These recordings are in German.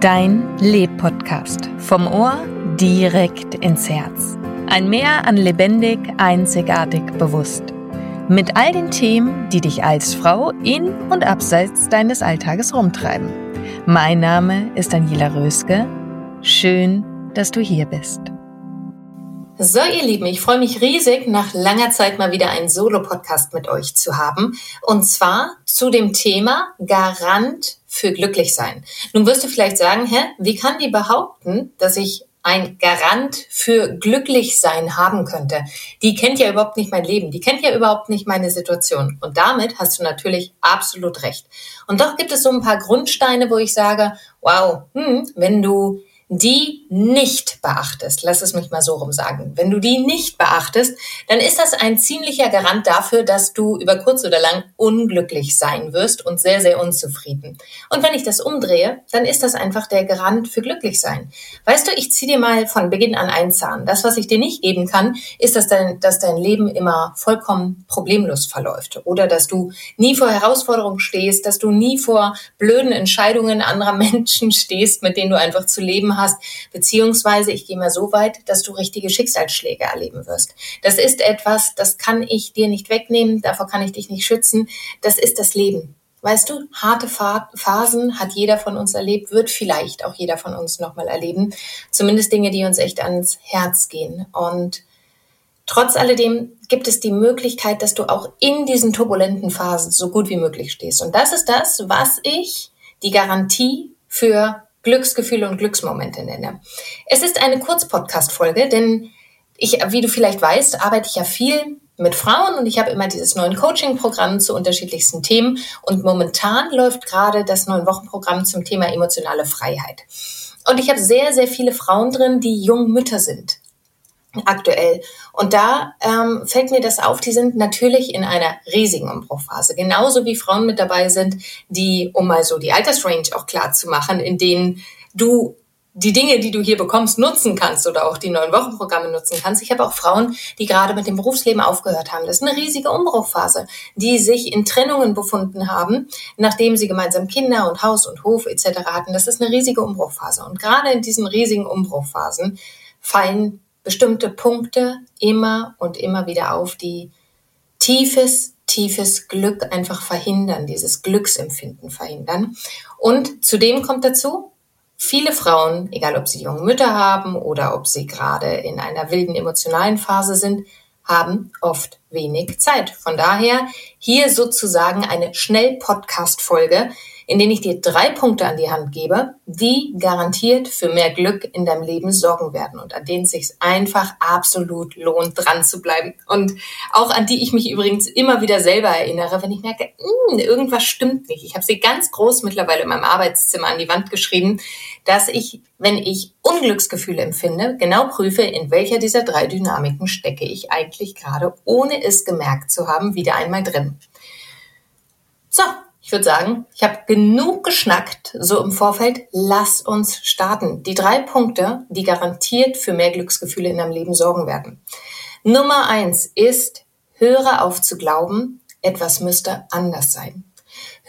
Dein Leb-Podcast. Vom Ohr direkt ins Herz. Ein Meer an lebendig, einzigartig, bewusst. Mit all den Themen, die dich als Frau in und abseits deines Alltages rumtreiben. Mein Name ist Daniela Röske. Schön, dass du hier bist. So, ihr Lieben, ich freue mich riesig, nach langer Zeit mal wieder einen Solo-Podcast mit euch zu haben. Und zwar zu dem Thema Garant für glücklich sein. Nun wirst du vielleicht sagen, hä, wie kann die behaupten, dass ich ein Garant für glücklich sein haben könnte? Die kennt ja überhaupt nicht mein Leben, die kennt ja überhaupt nicht meine Situation. Und damit hast du natürlich absolut recht. Und doch gibt es so ein paar Grundsteine, wo ich sage, wow, hm, wenn du die nicht beachtest, lass es mich mal so rum sagen, wenn du die nicht beachtest, dann ist das ein ziemlicher Garant dafür, dass du über kurz oder lang unglücklich sein wirst und sehr, sehr unzufrieden. Und wenn ich das umdrehe, dann ist das einfach der Garant für glücklich sein. Weißt du, ich ziehe dir mal von Beginn an einen Zahn. Das, was ich dir nicht geben kann, ist, dass dein, dass dein Leben immer vollkommen problemlos verläuft oder dass du nie vor Herausforderungen stehst, dass du nie vor blöden Entscheidungen anderer Menschen stehst, mit denen du einfach zu leben hast, beziehungsweise ich gehe mal so weit, dass du richtige Schicksalsschläge erleben wirst. Das ist etwas, das kann ich dir nicht wegnehmen, davor kann ich dich nicht schützen. Das ist das Leben. Weißt du, harte Phasen hat jeder von uns erlebt, wird vielleicht auch jeder von uns nochmal erleben. Zumindest Dinge, die uns echt ans Herz gehen. Und trotz alledem gibt es die Möglichkeit, dass du auch in diesen turbulenten Phasen so gut wie möglich stehst. Und das ist das, was ich die Garantie für Glücksgefühle und Glücksmomente nenne. Es ist eine Kurzpodcast-Folge, denn ich, wie du vielleicht weißt, arbeite ich ja viel mit Frauen und ich habe immer dieses neuen Coaching-Programm zu unterschiedlichsten Themen und momentan läuft gerade das neun Wochen-Programm zum Thema emotionale Freiheit. Und ich habe sehr, sehr viele Frauen drin, die jung Mütter sind aktuell. Und da ähm, fällt mir das auf, die sind natürlich in einer riesigen Umbruchphase. Genauso wie Frauen mit dabei sind, die, um mal so die Altersrange auch klar zu machen, in denen du die Dinge, die du hier bekommst, nutzen kannst oder auch die neuen Wochenprogramme nutzen kannst. Ich habe auch Frauen, die gerade mit dem Berufsleben aufgehört haben. Das ist eine riesige Umbruchphase, die sich in Trennungen befunden haben, nachdem sie gemeinsam Kinder und Haus und Hof etc. hatten. Das ist eine riesige Umbruchphase. Und gerade in diesen riesigen Umbruchphasen fallen bestimmte Punkte immer und immer wieder auf, die tiefes, tiefes Glück einfach verhindern, dieses Glücksempfinden verhindern. Und zudem kommt dazu, viele Frauen, egal ob sie junge Mütter haben oder ob sie gerade in einer wilden emotionalen Phase sind, haben oft wenig Zeit. Von daher hier sozusagen eine Schnell-Podcast-Folge, in denen ich dir drei Punkte an die Hand gebe, die garantiert für mehr Glück in deinem Leben sorgen werden und an denen es sich einfach absolut lohnt, dran zu bleiben. Und auch an die ich mich übrigens immer wieder selber erinnere, wenn ich merke, mh, hm, irgendwas stimmt nicht. Ich habe sie ganz groß mittlerweile in meinem Arbeitszimmer an die Wand geschrieben, dass ich, wenn ich Unglücksgefühle empfinde, genau prüfe, in welcher dieser drei Dynamiken stecke ich eigentlich gerade, ohne es gemerkt zu haben, wieder einmal drin. So, ich würde sagen, ich habe genug geschnackt, so im Vorfeld. Lass uns starten. Die drei Punkte, die garantiert für mehr Glücksgefühle in deinem Leben sorgen werden. Nummer eins ist, höre auf zu glauben, etwas müsste anders sein.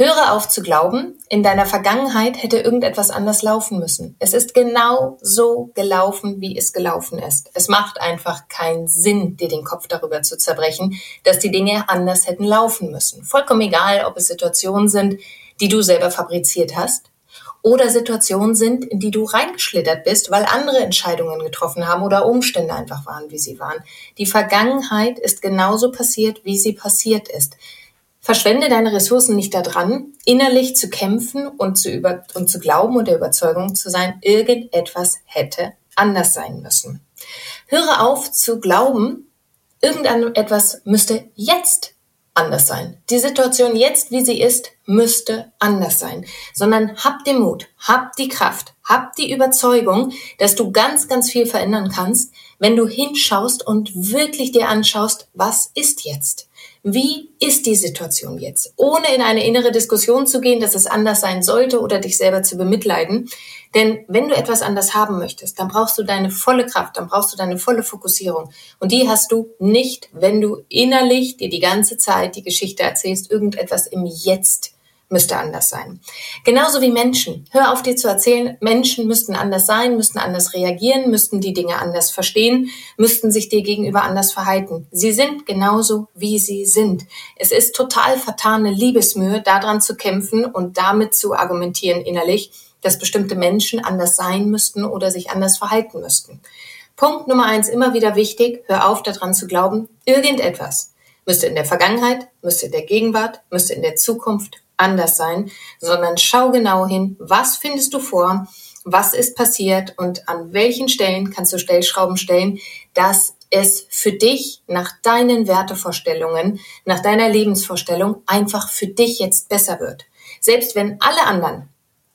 Höre auf zu glauben, in deiner Vergangenheit hätte irgendetwas anders laufen müssen. Es ist genau so gelaufen, wie es gelaufen ist. Es macht einfach keinen Sinn, dir den Kopf darüber zu zerbrechen, dass die Dinge anders hätten laufen müssen. Vollkommen egal, ob es Situationen sind, die du selber fabriziert hast oder Situationen sind, in die du reingeschlittert bist, weil andere Entscheidungen getroffen haben oder Umstände einfach waren, wie sie waren. Die Vergangenheit ist genauso passiert, wie sie passiert ist. Verschwende deine Ressourcen nicht daran, innerlich zu kämpfen und zu, über und zu glauben und der Überzeugung zu sein, irgendetwas hätte anders sein müssen. Höre auf zu glauben, irgendetwas müsste jetzt anders sein. Die Situation jetzt, wie sie ist, müsste anders sein. Sondern hab den Mut, hab die Kraft, hab die Überzeugung, dass du ganz, ganz viel verändern kannst, wenn du hinschaust und wirklich dir anschaust, was ist jetzt? Wie ist die Situation jetzt? Ohne in eine innere Diskussion zu gehen, dass es anders sein sollte oder dich selber zu bemitleiden. Denn wenn du etwas anders haben möchtest, dann brauchst du deine volle Kraft, dann brauchst du deine volle Fokussierung. Und die hast du nicht, wenn du innerlich dir die ganze Zeit die Geschichte erzählst, irgendetwas im Jetzt müsste anders sein. Genauso wie Menschen. Hör auf dir zu erzählen, Menschen müssten anders sein, müssten anders reagieren, müssten die Dinge anders verstehen, müssten sich dir gegenüber anders verhalten. Sie sind genauso, wie sie sind. Es ist total vertane Liebesmühe, daran zu kämpfen und damit zu argumentieren innerlich, dass bestimmte Menschen anders sein müssten oder sich anders verhalten müssten. Punkt Nummer eins, immer wieder wichtig, hör auf daran zu glauben, irgendetwas müsste in der Vergangenheit, müsste in der Gegenwart, müsste in der Zukunft anders sein, sondern schau genau hin, was findest du vor, was ist passiert und an welchen Stellen kannst du Stellschrauben stellen, dass es für dich nach deinen Wertevorstellungen, nach deiner Lebensvorstellung einfach für dich jetzt besser wird. Selbst wenn alle anderen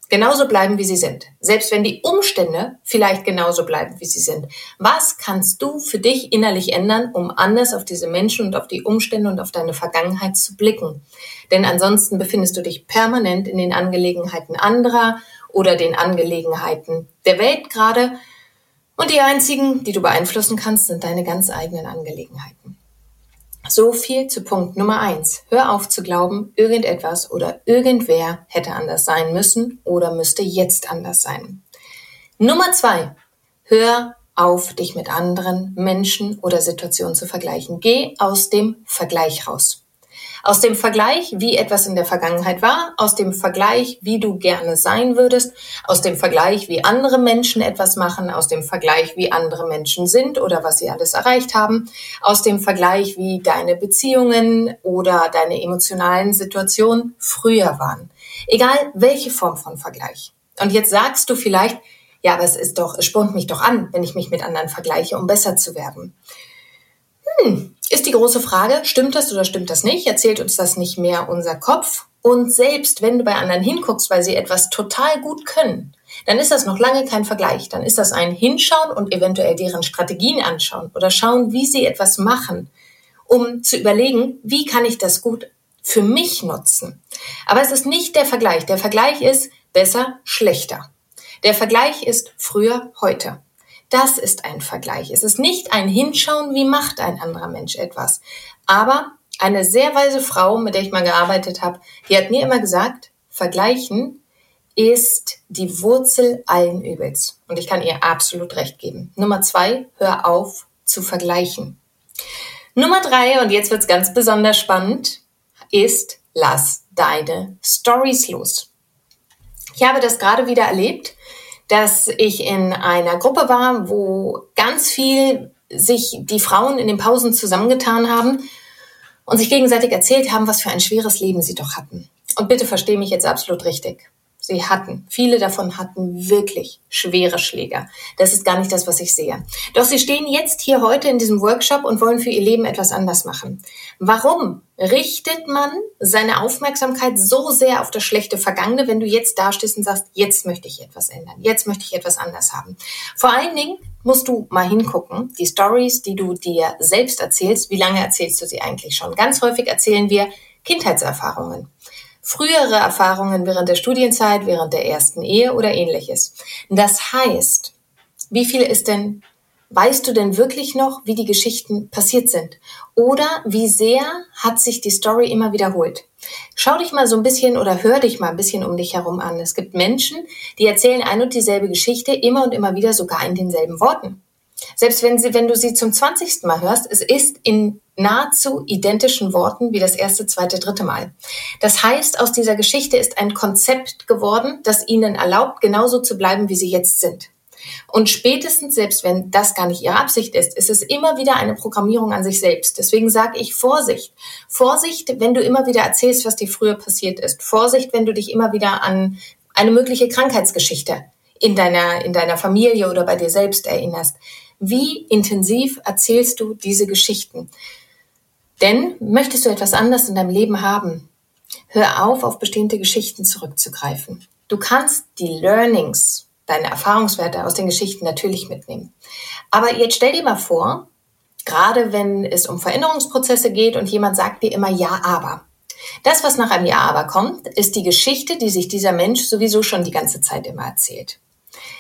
genauso bleiben, wie sie sind. Selbst wenn die Umstände vielleicht genauso bleiben, wie sie sind. Was kannst du für dich innerlich ändern, um anders auf diese Menschen und auf die Umstände und auf deine Vergangenheit zu blicken? Denn ansonsten befindest du dich permanent in den Angelegenheiten anderer oder den Angelegenheiten der Welt gerade. Und die einzigen, die du beeinflussen kannst, sind deine ganz eigenen Angelegenheiten. So viel zu Punkt Nummer eins. Hör auf zu glauben, irgendetwas oder irgendwer hätte anders sein müssen oder müsste jetzt anders sein. Nummer zwei. Hör auf, dich mit anderen Menschen oder Situationen zu vergleichen. Geh aus dem Vergleich raus. Aus dem Vergleich, wie etwas in der Vergangenheit war, aus dem Vergleich, wie du gerne sein würdest, aus dem Vergleich, wie andere Menschen etwas machen, aus dem Vergleich, wie andere Menschen sind oder was sie alles erreicht haben, aus dem Vergleich, wie deine Beziehungen oder deine emotionalen Situationen früher waren. Egal welche Form von Vergleich. Und jetzt sagst du vielleicht, ja, aber es ist doch, es spornt mich doch an, wenn ich mich mit anderen vergleiche, um besser zu werden. Hm, ist die große Frage, stimmt das oder stimmt das nicht? Erzählt uns das nicht mehr unser Kopf? Und selbst wenn du bei anderen hinguckst, weil sie etwas total gut können, dann ist das noch lange kein Vergleich. Dann ist das ein Hinschauen und eventuell deren Strategien anschauen oder schauen, wie sie etwas machen, um zu überlegen, wie kann ich das gut für mich nutzen. Aber es ist nicht der Vergleich. Der Vergleich ist besser, schlechter. Der Vergleich ist früher, heute. Das ist ein Vergleich. Es ist nicht ein Hinschauen, wie macht ein anderer Mensch etwas. Aber eine sehr weise Frau, mit der ich mal gearbeitet habe, die hat mir immer gesagt, vergleichen ist die Wurzel allen Übels. Und ich kann ihr absolut recht geben. Nummer zwei, hör auf zu vergleichen. Nummer drei, und jetzt wird's ganz besonders spannend, ist, lass deine Stories los. Ich habe das gerade wieder erlebt dass ich in einer Gruppe war, wo ganz viel sich die Frauen in den Pausen zusammengetan haben und sich gegenseitig erzählt haben, was für ein schweres Leben sie doch hatten. Und bitte verstehe mich jetzt absolut richtig. Sie hatten, viele davon hatten wirklich schwere Schläger. Das ist gar nicht das, was ich sehe. Doch sie stehen jetzt hier heute in diesem Workshop und wollen für ihr Leben etwas anders machen. Warum richtet man seine Aufmerksamkeit so sehr auf das schlechte Vergangene, wenn du jetzt dastehst und sagst, jetzt möchte ich etwas ändern, jetzt möchte ich etwas anders haben? Vor allen Dingen musst du mal hingucken, die Stories, die du dir selbst erzählst, wie lange erzählst du sie eigentlich schon? Ganz häufig erzählen wir Kindheitserfahrungen frühere Erfahrungen während der Studienzeit, während der ersten Ehe oder ähnliches. Das heißt, wie viel ist denn Weißt du denn wirklich noch, wie die Geschichten passiert sind? Oder wie sehr hat sich die Story immer wiederholt? Schau dich mal so ein bisschen oder hör dich mal ein bisschen um dich herum an. Es gibt Menschen, die erzählen ein und dieselbe Geschichte immer und immer wieder sogar in denselben Worten. Selbst wenn, sie, wenn du sie zum 20. Mal hörst, es ist in nahezu identischen Worten wie das erste, zweite, dritte Mal. Das heißt, aus dieser Geschichte ist ein Konzept geworden, das ihnen erlaubt, genauso zu bleiben, wie sie jetzt sind. Und spätestens, selbst wenn das gar nicht ihre Absicht ist, ist es immer wieder eine Programmierung an sich selbst. Deswegen sage ich Vorsicht. Vorsicht, wenn du immer wieder erzählst, was dir früher passiert ist. Vorsicht, wenn du dich immer wieder an eine mögliche Krankheitsgeschichte in deiner, in deiner Familie oder bei dir selbst erinnerst. Wie intensiv erzählst du diese Geschichten? Denn möchtest du etwas anderes in deinem Leben haben, hör auf, auf bestimmte Geschichten zurückzugreifen. Du kannst die Learnings deine Erfahrungswerte aus den Geschichten natürlich mitnehmen. Aber jetzt stell dir mal vor, gerade wenn es um Veränderungsprozesse geht und jemand sagt dir immer Ja, aber. Das, was nach einem Ja, aber kommt, ist die Geschichte, die sich dieser Mensch sowieso schon die ganze Zeit immer erzählt.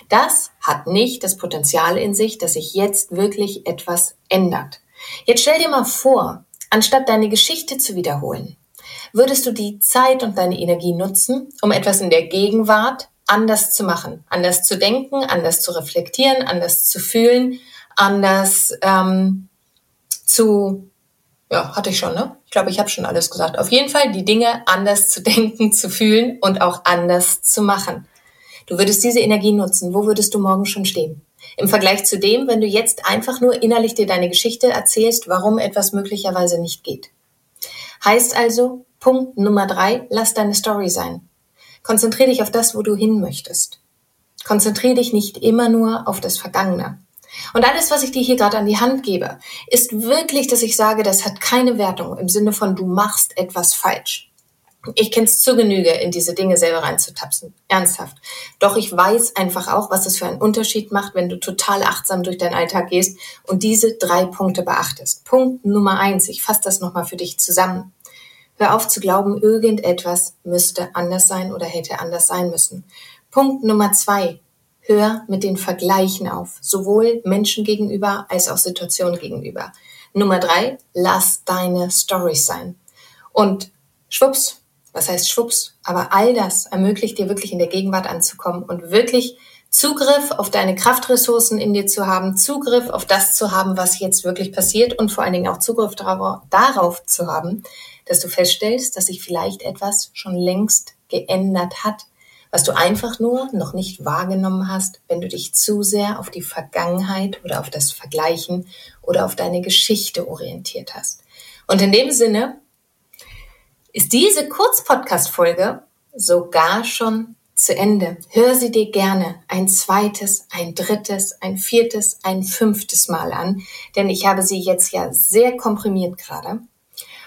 Das hat nicht das Potenzial in sich, dass sich jetzt wirklich etwas ändert. Jetzt stell dir mal vor, anstatt deine Geschichte zu wiederholen, würdest du die Zeit und deine Energie nutzen, um etwas in der Gegenwart anders zu machen, anders zu denken, anders zu reflektieren, anders zu fühlen, anders ähm, zu, ja, hatte ich schon, ne? Ich glaube, ich habe schon alles gesagt. Auf jeden Fall die Dinge anders zu denken, zu fühlen und auch anders zu machen. Du würdest diese Energie nutzen. Wo würdest du morgen schon stehen? Im Vergleich zu dem, wenn du jetzt einfach nur innerlich dir deine Geschichte erzählst, warum etwas möglicherweise nicht geht. Heißt also, Punkt Nummer drei, lass deine Story sein. Konzentriere dich auf das, wo du hin möchtest. Konzentriere dich nicht immer nur auf das Vergangene. Und alles, was ich dir hier gerade an die Hand gebe, ist wirklich, dass ich sage, das hat keine Wertung im Sinne von du machst etwas falsch. Ich kenne es zu Genüge, in diese Dinge selber reinzutapsen. Ernsthaft. Doch ich weiß einfach auch, was es für einen Unterschied macht, wenn du total achtsam durch deinen Alltag gehst und diese drei Punkte beachtest. Punkt Nummer eins. Ich fasse das nochmal für dich zusammen. Hör auf zu glauben, irgendetwas müsste anders sein oder hätte anders sein müssen. Punkt Nummer zwei. Hör mit den Vergleichen auf, sowohl Menschen gegenüber als auch Situationen gegenüber. Nummer drei, lass deine Stories sein. Und schwupps, was heißt schwupps? Aber all das ermöglicht dir wirklich in der Gegenwart anzukommen und wirklich Zugriff auf deine Kraftressourcen in dir zu haben, Zugriff auf das zu haben, was jetzt wirklich passiert und vor allen Dingen auch Zugriff darauf zu haben, dass du feststellst, dass sich vielleicht etwas schon längst geändert hat, was du einfach nur noch nicht wahrgenommen hast, wenn du dich zu sehr auf die Vergangenheit oder auf das Vergleichen oder auf deine Geschichte orientiert hast. Und in dem Sinne ist diese Kurzpodcast-Folge sogar schon zu Ende. Hör sie dir gerne ein zweites, ein drittes, ein viertes, ein fünftes Mal an, denn ich habe sie jetzt ja sehr komprimiert gerade.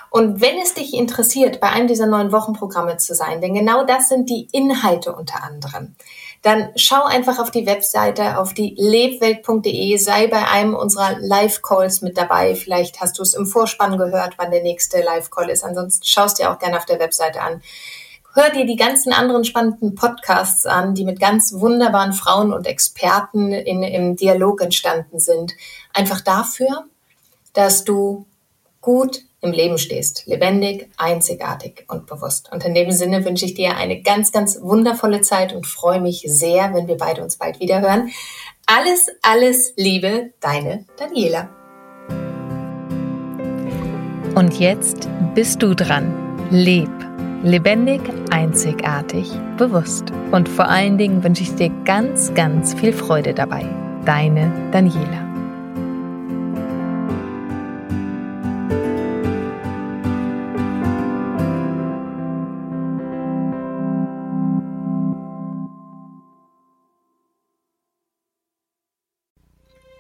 Und wenn es dich interessiert, bei einem dieser neuen Wochenprogramme zu sein, denn genau das sind die Inhalte unter anderem, dann schau einfach auf die Webseite, auf die lebwelt.de, sei bei einem unserer Live-Calls mit dabei. Vielleicht hast du es im Vorspann gehört, wann der nächste Live-Call ist. Ansonsten schaust dir auch gerne auf der Webseite an. Hör dir die ganzen anderen spannenden Podcasts an, die mit ganz wunderbaren Frauen und Experten in, im Dialog entstanden sind. Einfach dafür, dass du gut im Leben stehst. Lebendig, einzigartig und bewusst. Und in dem Sinne wünsche ich dir eine ganz, ganz wundervolle Zeit und freue mich sehr, wenn wir beide uns bald wieder hören. Alles, alles Liebe, deine Daniela. Und jetzt bist du dran. Leb. Lebendig, einzigartig, bewusst. Und vor allen Dingen wünsche ich dir ganz, ganz viel Freude dabei. Deine Daniela.